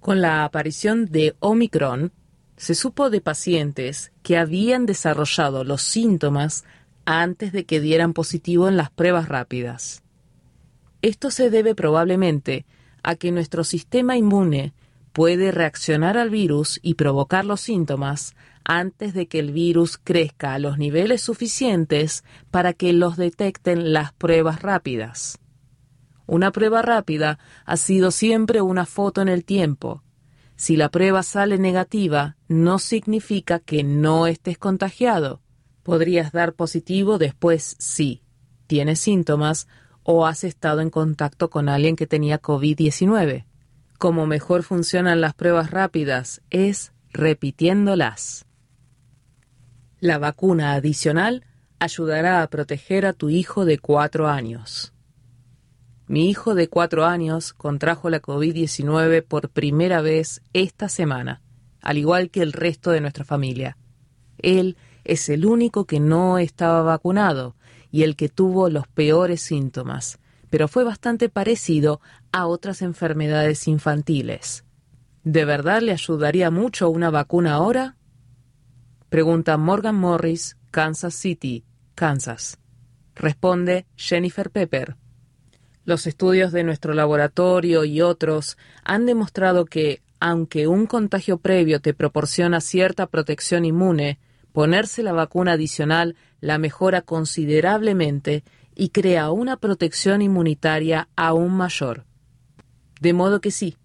Con la aparición de Omicron, se supo de pacientes que habían desarrollado los síntomas antes de que dieran positivo en las pruebas rápidas. Esto se debe probablemente a que nuestro sistema inmune puede reaccionar al virus y provocar los síntomas antes de que el virus crezca a los niveles suficientes para que los detecten las pruebas rápidas. Una prueba rápida ha sido siempre una foto en el tiempo. Si la prueba sale negativa, no significa que no estés contagiado. Podrías dar positivo después sí. Tienes síntomas o has estado en contacto con alguien que tenía COVID-19. Como mejor funcionan las pruebas rápidas es repitiéndolas. La vacuna adicional ayudará a proteger a tu hijo de cuatro años. Mi hijo de cuatro años contrajo la COVID-19 por primera vez esta semana, al igual que el resto de nuestra familia. Él es el único que no estaba vacunado y el que tuvo los peores síntomas, pero fue bastante parecido a otras enfermedades infantiles. ¿De verdad le ayudaría mucho una vacuna ahora? Pregunta Morgan Morris, Kansas City, Kansas. Responde Jennifer Pepper. Los estudios de nuestro laboratorio y otros han demostrado que, aunque un contagio previo te proporciona cierta protección inmune, ponerse la vacuna adicional la mejora considerablemente y crea una protección inmunitaria aún mayor. De modo que sí,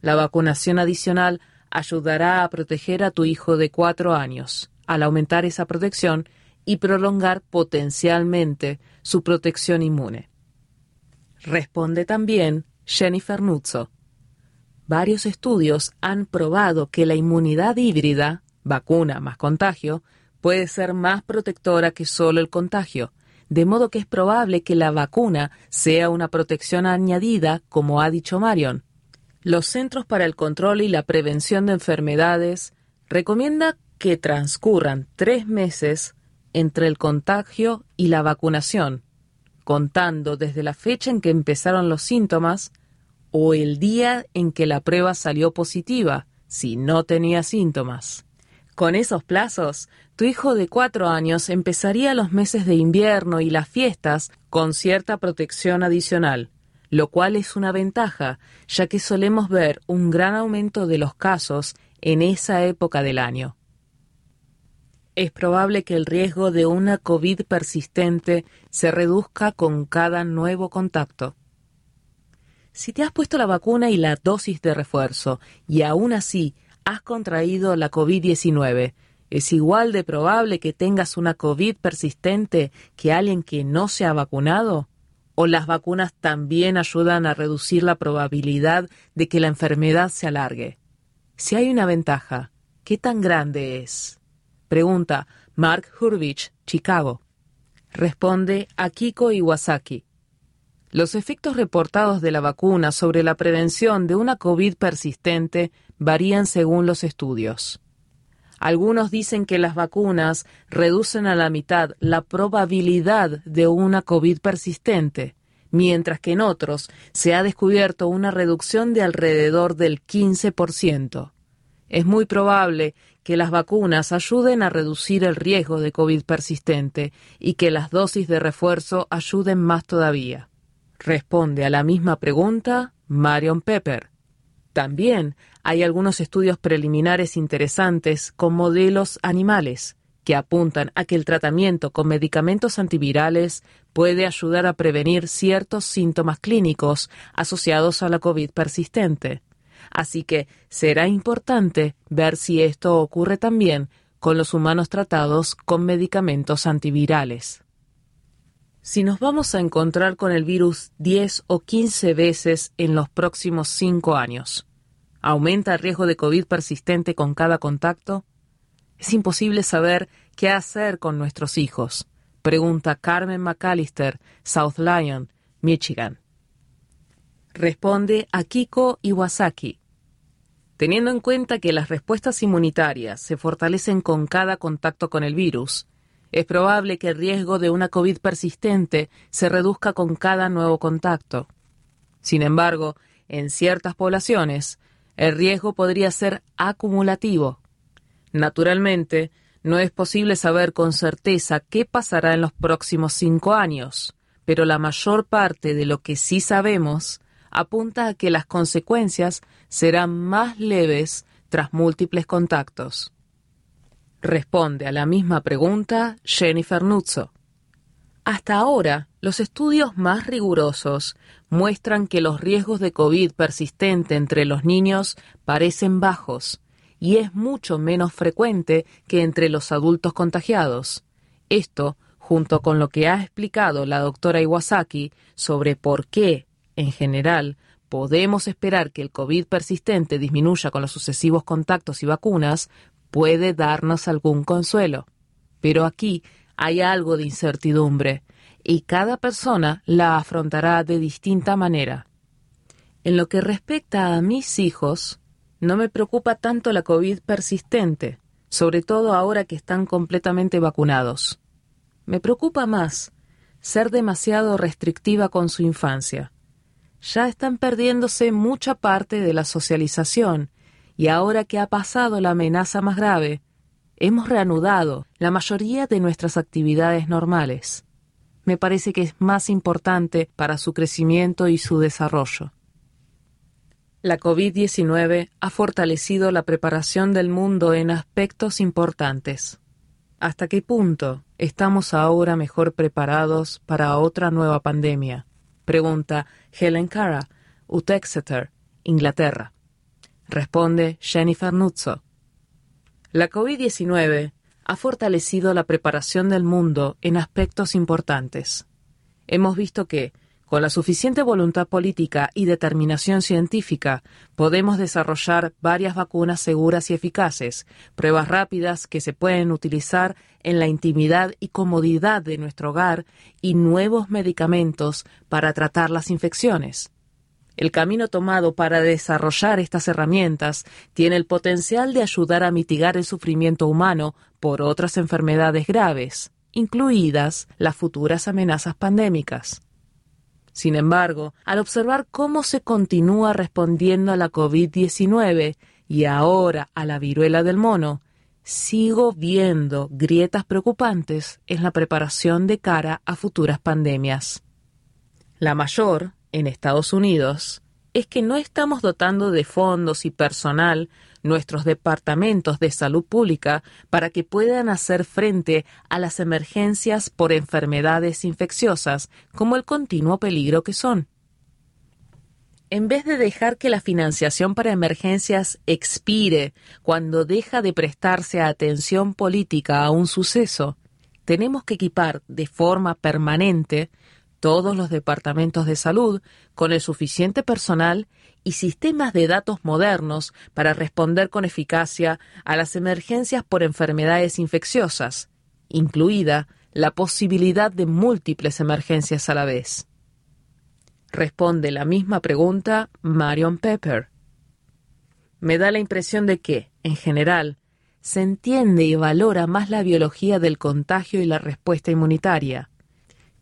la vacunación adicional ayudará a proteger a tu hijo de cuatro años, al aumentar esa protección y prolongar potencialmente su protección inmune. Responde también Jennifer Nuzzo. Varios estudios han probado que la inmunidad híbrida, vacuna más contagio, puede ser más protectora que solo el contagio, de modo que es probable que la vacuna sea una protección añadida, como ha dicho Marion. Los Centros para el Control y la Prevención de Enfermedades recomienda que transcurran tres meses entre el contagio y la vacunación, contando desde la fecha en que empezaron los síntomas o el día en que la prueba salió positiva, si no tenía síntomas. Con esos plazos, tu hijo de cuatro años empezaría los meses de invierno y las fiestas con cierta protección adicional, lo cual es una ventaja, ya que solemos ver un gran aumento de los casos en esa época del año. Es probable que el riesgo de una COVID persistente se reduzca con cada nuevo contacto. Si te has puesto la vacuna y la dosis de refuerzo y aún así has contraído la COVID-19, es igual de probable que tengas una COVID persistente que alguien que no se ha vacunado? ¿O las vacunas también ayudan a reducir la probabilidad de que la enfermedad se alargue? Si hay una ventaja, ¿qué tan grande es? Pregunta Mark Hurvich, Chicago. Responde Akiko Iwasaki. Los efectos reportados de la vacuna sobre la prevención de una COVID persistente varían según los estudios. Algunos dicen que las vacunas reducen a la mitad la probabilidad de una COVID persistente, mientras que en otros se ha descubierto una reducción de alrededor del 15%. Es muy probable que las vacunas ayuden a reducir el riesgo de COVID persistente y que las dosis de refuerzo ayuden más todavía. Responde a la misma pregunta Marion Pepper. También hay algunos estudios preliminares interesantes con modelos animales que apuntan a que el tratamiento con medicamentos antivirales puede ayudar a prevenir ciertos síntomas clínicos asociados a la COVID persistente. Así que será importante ver si esto ocurre también con los humanos tratados con medicamentos antivirales. Si nos vamos a encontrar con el virus 10 o 15 veces en los próximos 5 años, ¿aumenta el riesgo de COVID persistente con cada contacto? Es imposible saber qué hacer con nuestros hijos, pregunta Carmen McAllister, South Lyon, Michigan. Responde Akiko Iwasaki. Teniendo en cuenta que las respuestas inmunitarias se fortalecen con cada contacto con el virus, es probable que el riesgo de una COVID persistente se reduzca con cada nuevo contacto. Sin embargo, en ciertas poblaciones, el riesgo podría ser acumulativo. Naturalmente, no es posible saber con certeza qué pasará en los próximos cinco años, pero la mayor parte de lo que sí sabemos apunta a que las consecuencias serán más leves tras múltiples contactos. Responde a la misma pregunta Jennifer Nuzzo. Hasta ahora, los estudios más rigurosos muestran que los riesgos de COVID persistente entre los niños parecen bajos y es mucho menos frecuente que entre los adultos contagiados. Esto, junto con lo que ha explicado la doctora Iwasaki sobre por qué, en general, podemos esperar que el COVID persistente disminuya con los sucesivos contactos y vacunas, puede darnos algún consuelo. Pero aquí hay algo de incertidumbre y cada persona la afrontará de distinta manera. En lo que respecta a mis hijos, no me preocupa tanto la COVID persistente, sobre todo ahora que están completamente vacunados. Me preocupa más ser demasiado restrictiva con su infancia. Ya están perdiéndose mucha parte de la socialización y ahora que ha pasado la amenaza más grave, hemos reanudado la mayoría de nuestras actividades normales. Me parece que es más importante para su crecimiento y su desarrollo. La COVID-19 ha fortalecido la preparación del mundo en aspectos importantes. ¿Hasta qué punto estamos ahora mejor preparados para otra nueva pandemia? Pregunta Helen Cara, Utexeter, Inglaterra. Responde Jennifer Nuzzo. La COVID-19 ha fortalecido la preparación del mundo en aspectos importantes. Hemos visto que, con la suficiente voluntad política y determinación científica, podemos desarrollar varias vacunas seguras y eficaces, pruebas rápidas que se pueden utilizar en la intimidad y comodidad de nuestro hogar y nuevos medicamentos para tratar las infecciones. El camino tomado para desarrollar estas herramientas tiene el potencial de ayudar a mitigar el sufrimiento humano por otras enfermedades graves, incluidas las futuras amenazas pandémicas. Sin embargo, al observar cómo se continúa respondiendo a la COVID-19 y ahora a la viruela del mono, sigo viendo grietas preocupantes en la preparación de cara a futuras pandemias. La mayor, en Estados Unidos, es que no estamos dotando de fondos y personal nuestros departamentos de salud pública para que puedan hacer frente a las emergencias por enfermedades infecciosas como el continuo peligro que son. En vez de dejar que la financiación para emergencias expire cuando deja de prestarse atención política a un suceso, tenemos que equipar de forma permanente todos los departamentos de salud con el suficiente personal y sistemas de datos modernos para responder con eficacia a las emergencias por enfermedades infecciosas, incluida la posibilidad de múltiples emergencias a la vez. Responde la misma pregunta Marion Pepper. Me da la impresión de que, en general, se entiende y valora más la biología del contagio y la respuesta inmunitaria,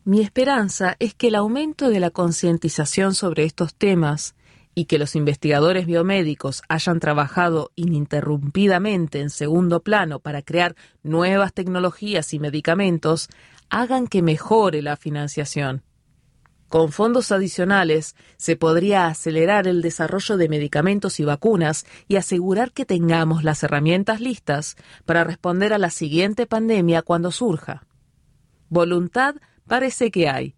mi esperanza es que el aumento de la concientización sobre estos temas y que los investigadores biomédicos hayan trabajado ininterrumpidamente en segundo plano para crear nuevas tecnologías y medicamentos hagan que mejore la financiación. Con fondos adicionales se podría acelerar el desarrollo de medicamentos y vacunas y asegurar que tengamos las herramientas listas para responder a la siguiente pandemia cuando surja. Voluntad Parece que hay,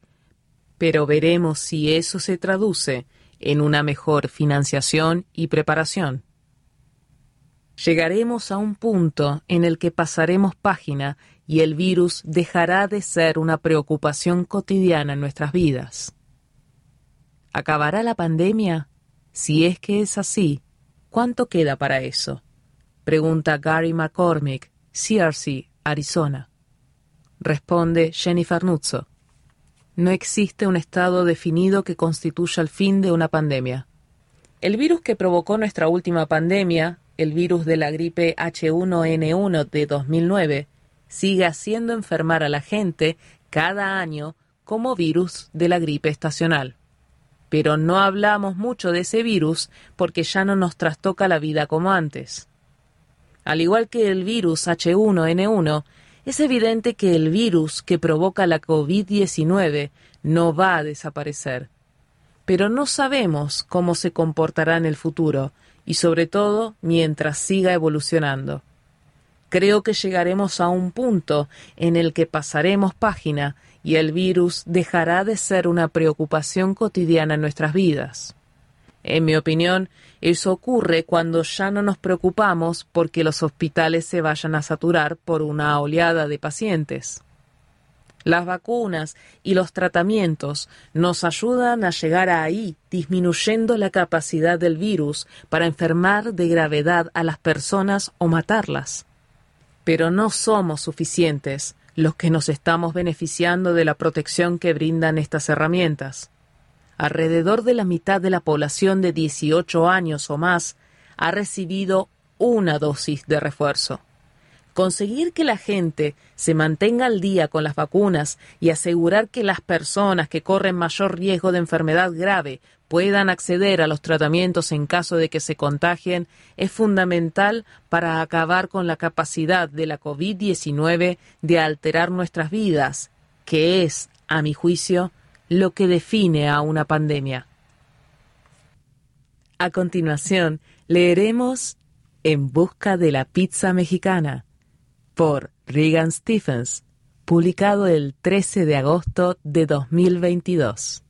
pero veremos si eso se traduce en una mejor financiación y preparación. Llegaremos a un punto en el que pasaremos página y el virus dejará de ser una preocupación cotidiana en nuestras vidas. ¿Acabará la pandemia? Si es que es así, ¿cuánto queda para eso? Pregunta Gary McCormick, CRC, Arizona. Responde Jennifer Nuzzo. No existe un estado definido que constituya el fin de una pandemia. El virus que provocó nuestra última pandemia, el virus de la gripe H1N1 de 2009, sigue haciendo enfermar a la gente cada año como virus de la gripe estacional. Pero no hablamos mucho de ese virus porque ya no nos trastoca la vida como antes. Al igual que el virus H1N1, es evidente que el virus que provoca la COVID-19 no va a desaparecer. Pero no sabemos cómo se comportará en el futuro y sobre todo mientras siga evolucionando. Creo que llegaremos a un punto en el que pasaremos página y el virus dejará de ser una preocupación cotidiana en nuestras vidas. En mi opinión, eso ocurre cuando ya no nos preocupamos porque los hospitales se vayan a saturar por una oleada de pacientes. Las vacunas y los tratamientos nos ayudan a llegar ahí, disminuyendo la capacidad del virus para enfermar de gravedad a las personas o matarlas. Pero no somos suficientes los que nos estamos beneficiando de la protección que brindan estas herramientas alrededor de la mitad de la población de 18 años o más ha recibido una dosis de refuerzo. Conseguir que la gente se mantenga al día con las vacunas y asegurar que las personas que corren mayor riesgo de enfermedad grave puedan acceder a los tratamientos en caso de que se contagien es fundamental para acabar con la capacidad de la COVID-19 de alterar nuestras vidas, que es, a mi juicio, lo que define a una pandemia. A continuación, leeremos En busca de la pizza mexicana por Regan Stephens, publicado el 13 de agosto de 2022.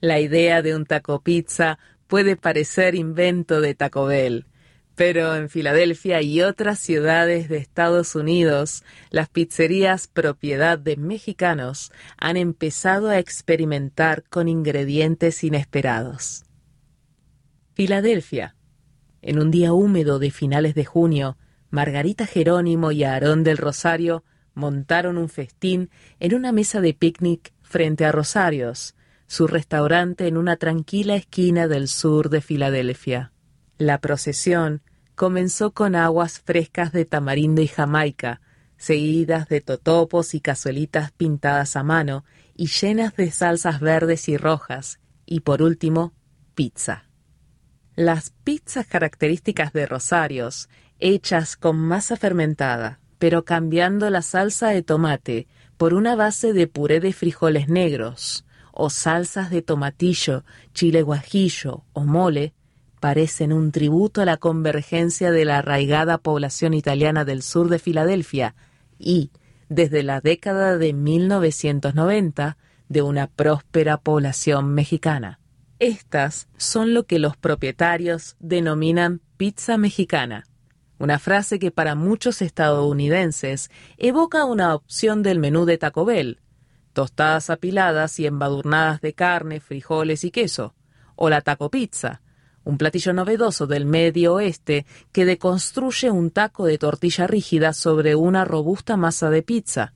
La idea de un taco pizza puede parecer invento de Taco Bell, pero en Filadelfia y otras ciudades de Estados Unidos, las pizzerías propiedad de mexicanos han empezado a experimentar con ingredientes inesperados. Filadelfia. En un día húmedo de finales de junio, Margarita Jerónimo y Aarón del Rosario montaron un festín en una mesa de picnic frente a Rosarios, su restaurante en una tranquila esquina del sur de Filadelfia. La procesión comenzó con aguas frescas de tamarindo y jamaica, seguidas de totopos y cazuelitas pintadas a mano y llenas de salsas verdes y rojas, y por último, pizza. Las pizzas características de Rosarios, hechas con masa fermentada, pero cambiando la salsa de tomate por una base de puré de frijoles negros, o salsas de tomatillo, chile guajillo o mole, parecen un tributo a la convergencia de la arraigada población italiana del sur de Filadelfia y, desde la década de 1990, de una próspera población mexicana. Estas son lo que los propietarios denominan pizza mexicana, una frase que para muchos estadounidenses evoca una opción del menú de Taco Bell, tostadas apiladas y embadurnadas de carne, frijoles y queso, o la taco pizza, un platillo novedoso del Medio Oeste que deconstruye un taco de tortilla rígida sobre una robusta masa de pizza.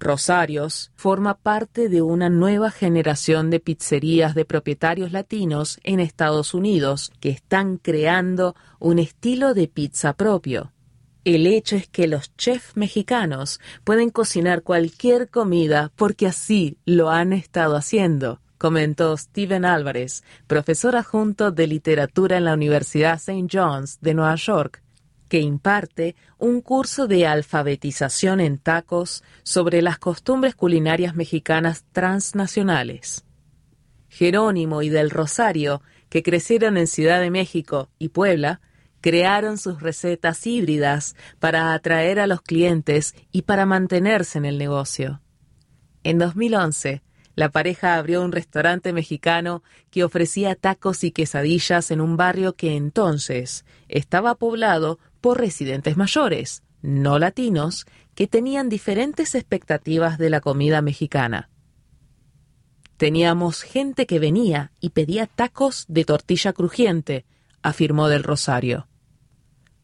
Rosarios forma parte de una nueva generación de pizzerías de propietarios latinos en Estados Unidos que están creando un estilo de pizza propio. El hecho es que los chefs mexicanos pueden cocinar cualquier comida porque así lo han estado haciendo comentó Steven Álvarez, profesor adjunto de literatura en la Universidad St. John's de Nueva York, que imparte un curso de alfabetización en tacos sobre las costumbres culinarias mexicanas transnacionales. Jerónimo y del Rosario, que crecieron en Ciudad de México y Puebla, crearon sus recetas híbridas para atraer a los clientes y para mantenerse en el negocio. En 2011, la pareja abrió un restaurante mexicano que ofrecía tacos y quesadillas en un barrio que entonces estaba poblado por residentes mayores, no latinos, que tenían diferentes expectativas de la comida mexicana. Teníamos gente que venía y pedía tacos de tortilla crujiente, afirmó del Rosario.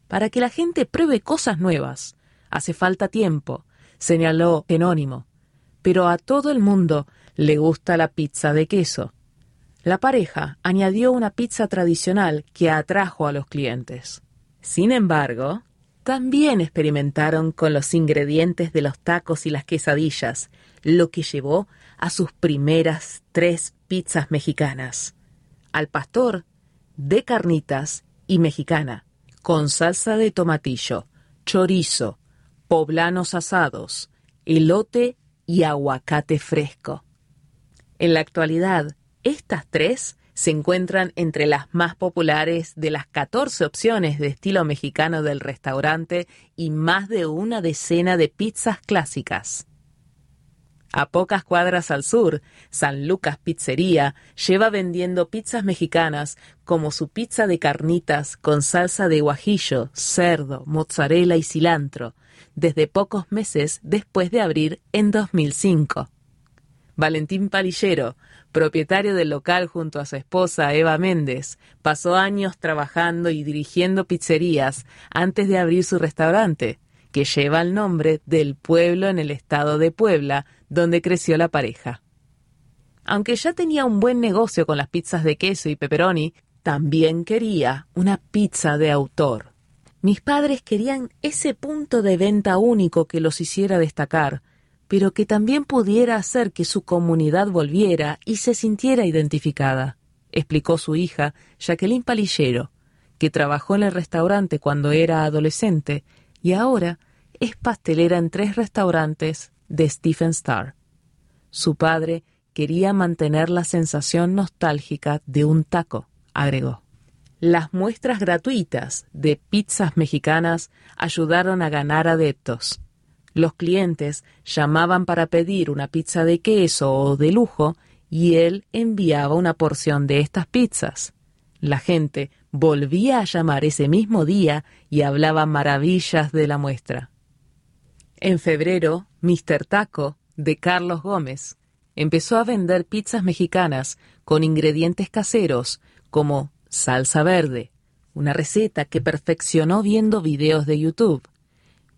Para que la gente pruebe cosas nuevas, hace falta tiempo, señaló Genónimo. Pero a todo el mundo le gusta la pizza de queso. La pareja añadió una pizza tradicional que atrajo a los clientes. Sin embargo, también experimentaron con los ingredientes de los tacos y las quesadillas, lo que llevó a sus primeras tres pizzas mexicanas. Al pastor, de carnitas y mexicana, con salsa de tomatillo, chorizo, poblanos asados, elote y aguacate fresco. En la actualidad, estas tres se encuentran entre las más populares de las 14 opciones de estilo mexicano del restaurante y más de una decena de pizzas clásicas. A pocas cuadras al sur, San Lucas Pizzería lleva vendiendo pizzas mexicanas como su pizza de carnitas con salsa de guajillo, cerdo, mozzarella y cilantro, desde pocos meses después de abrir en 2005. Valentín Palillero, propietario del local junto a su esposa Eva Méndez, pasó años trabajando y dirigiendo pizzerías antes de abrir su restaurante, que lleva el nombre del pueblo en el estado de Puebla, donde creció la pareja. Aunque ya tenía un buen negocio con las pizzas de queso y pepperoni, también quería una pizza de autor. Mis padres querían ese punto de venta único que los hiciera destacar, pero que también pudiera hacer que su comunidad volviera y se sintiera identificada, explicó su hija, Jacqueline Palillero, que trabajó en el restaurante cuando era adolescente y ahora es pastelera en tres restaurantes de Stephen Star. Su padre quería mantener la sensación nostálgica de un taco, agregó. Las muestras gratuitas de pizzas mexicanas ayudaron a ganar adeptos los clientes llamaban para pedir una pizza de queso o de lujo y él enviaba una porción de estas pizzas. La gente volvía a llamar ese mismo día y hablaba maravillas de la muestra. En febrero, Mr. Taco, de Carlos Gómez, empezó a vender pizzas mexicanas con ingredientes caseros como salsa verde, una receta que perfeccionó viendo videos de YouTube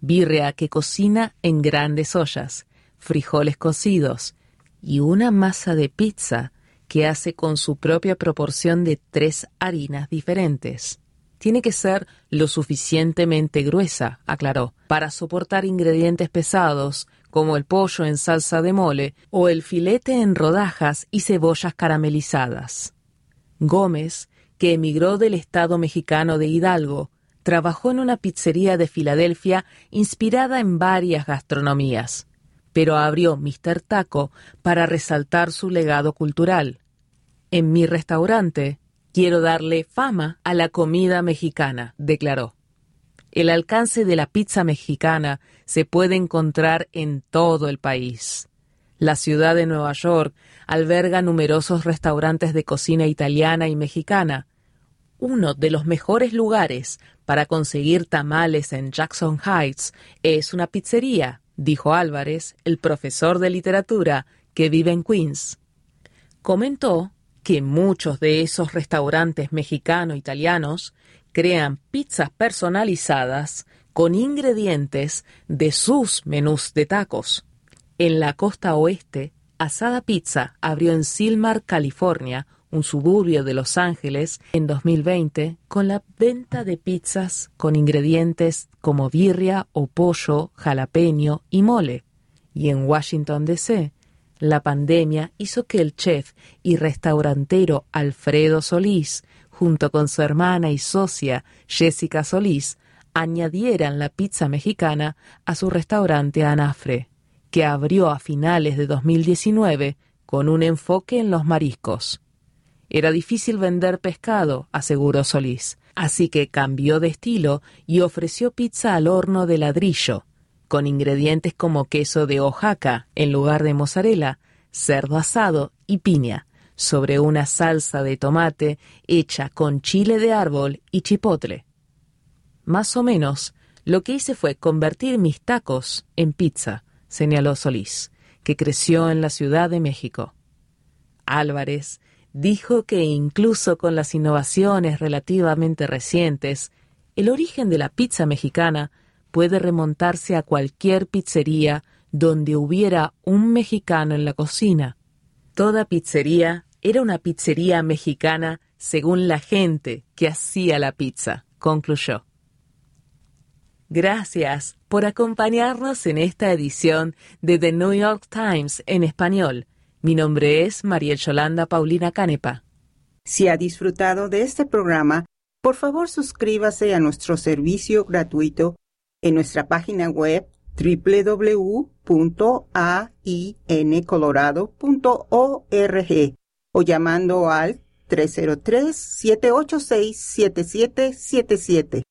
birria que cocina en grandes ollas, frijoles cocidos y una masa de pizza que hace con su propia proporción de tres harinas diferentes. tiene que ser lo suficientemente gruesa, aclaró, para soportar ingredientes pesados como el pollo en salsa de mole o el filete en rodajas y cebollas caramelizadas. Gómez, que emigró del estado mexicano de Hidalgo, trabajó en una pizzería de Filadelfia inspirada en varias gastronomías, pero abrió Mr. Taco para resaltar su legado cultural. En mi restaurante quiero darle fama a la comida mexicana, declaró. El alcance de la pizza mexicana se puede encontrar en todo el país. La ciudad de Nueva York alberga numerosos restaurantes de cocina italiana y mexicana. Uno de los mejores lugares para conseguir tamales en Jackson Heights es una pizzería, dijo Álvarez, el profesor de literatura que vive en Queens. Comentó que muchos de esos restaurantes mexicano-italianos crean pizzas personalizadas con ingredientes de sus menús de tacos. En la costa oeste, Asada Pizza abrió en Silmar, California, un suburbio de Los Ángeles, en 2020, con la venta de pizzas con ingredientes como birria o pollo, jalapeño y mole. Y en Washington, D.C., la pandemia hizo que el chef y restaurantero Alfredo Solís junto con su hermana y socia Jessica Solís, añadieran la pizza mexicana a su restaurante Anafre, que abrió a finales de 2019 con un enfoque en los mariscos. Era difícil vender pescado, aseguró Solís, así que cambió de estilo y ofreció pizza al horno de ladrillo, con ingredientes como queso de Oaxaca en lugar de mozzarella, cerdo asado y piña sobre una salsa de tomate hecha con chile de árbol y chipotle. Más o menos, lo que hice fue convertir mis tacos en pizza, señaló Solís, que creció en la Ciudad de México. Álvarez dijo que incluso con las innovaciones relativamente recientes, el origen de la pizza mexicana puede remontarse a cualquier pizzería donde hubiera un mexicano en la cocina. Toda pizzería era una pizzería mexicana según la gente que hacía la pizza, concluyó. Gracias por acompañarnos en esta edición de The New York Times en español. Mi nombre es María Yolanda Paulina Canepa. Si ha disfrutado de este programa, por favor suscríbase a nuestro servicio gratuito en nuestra página web www.aincolorado.org o llamando al 303-786-7777.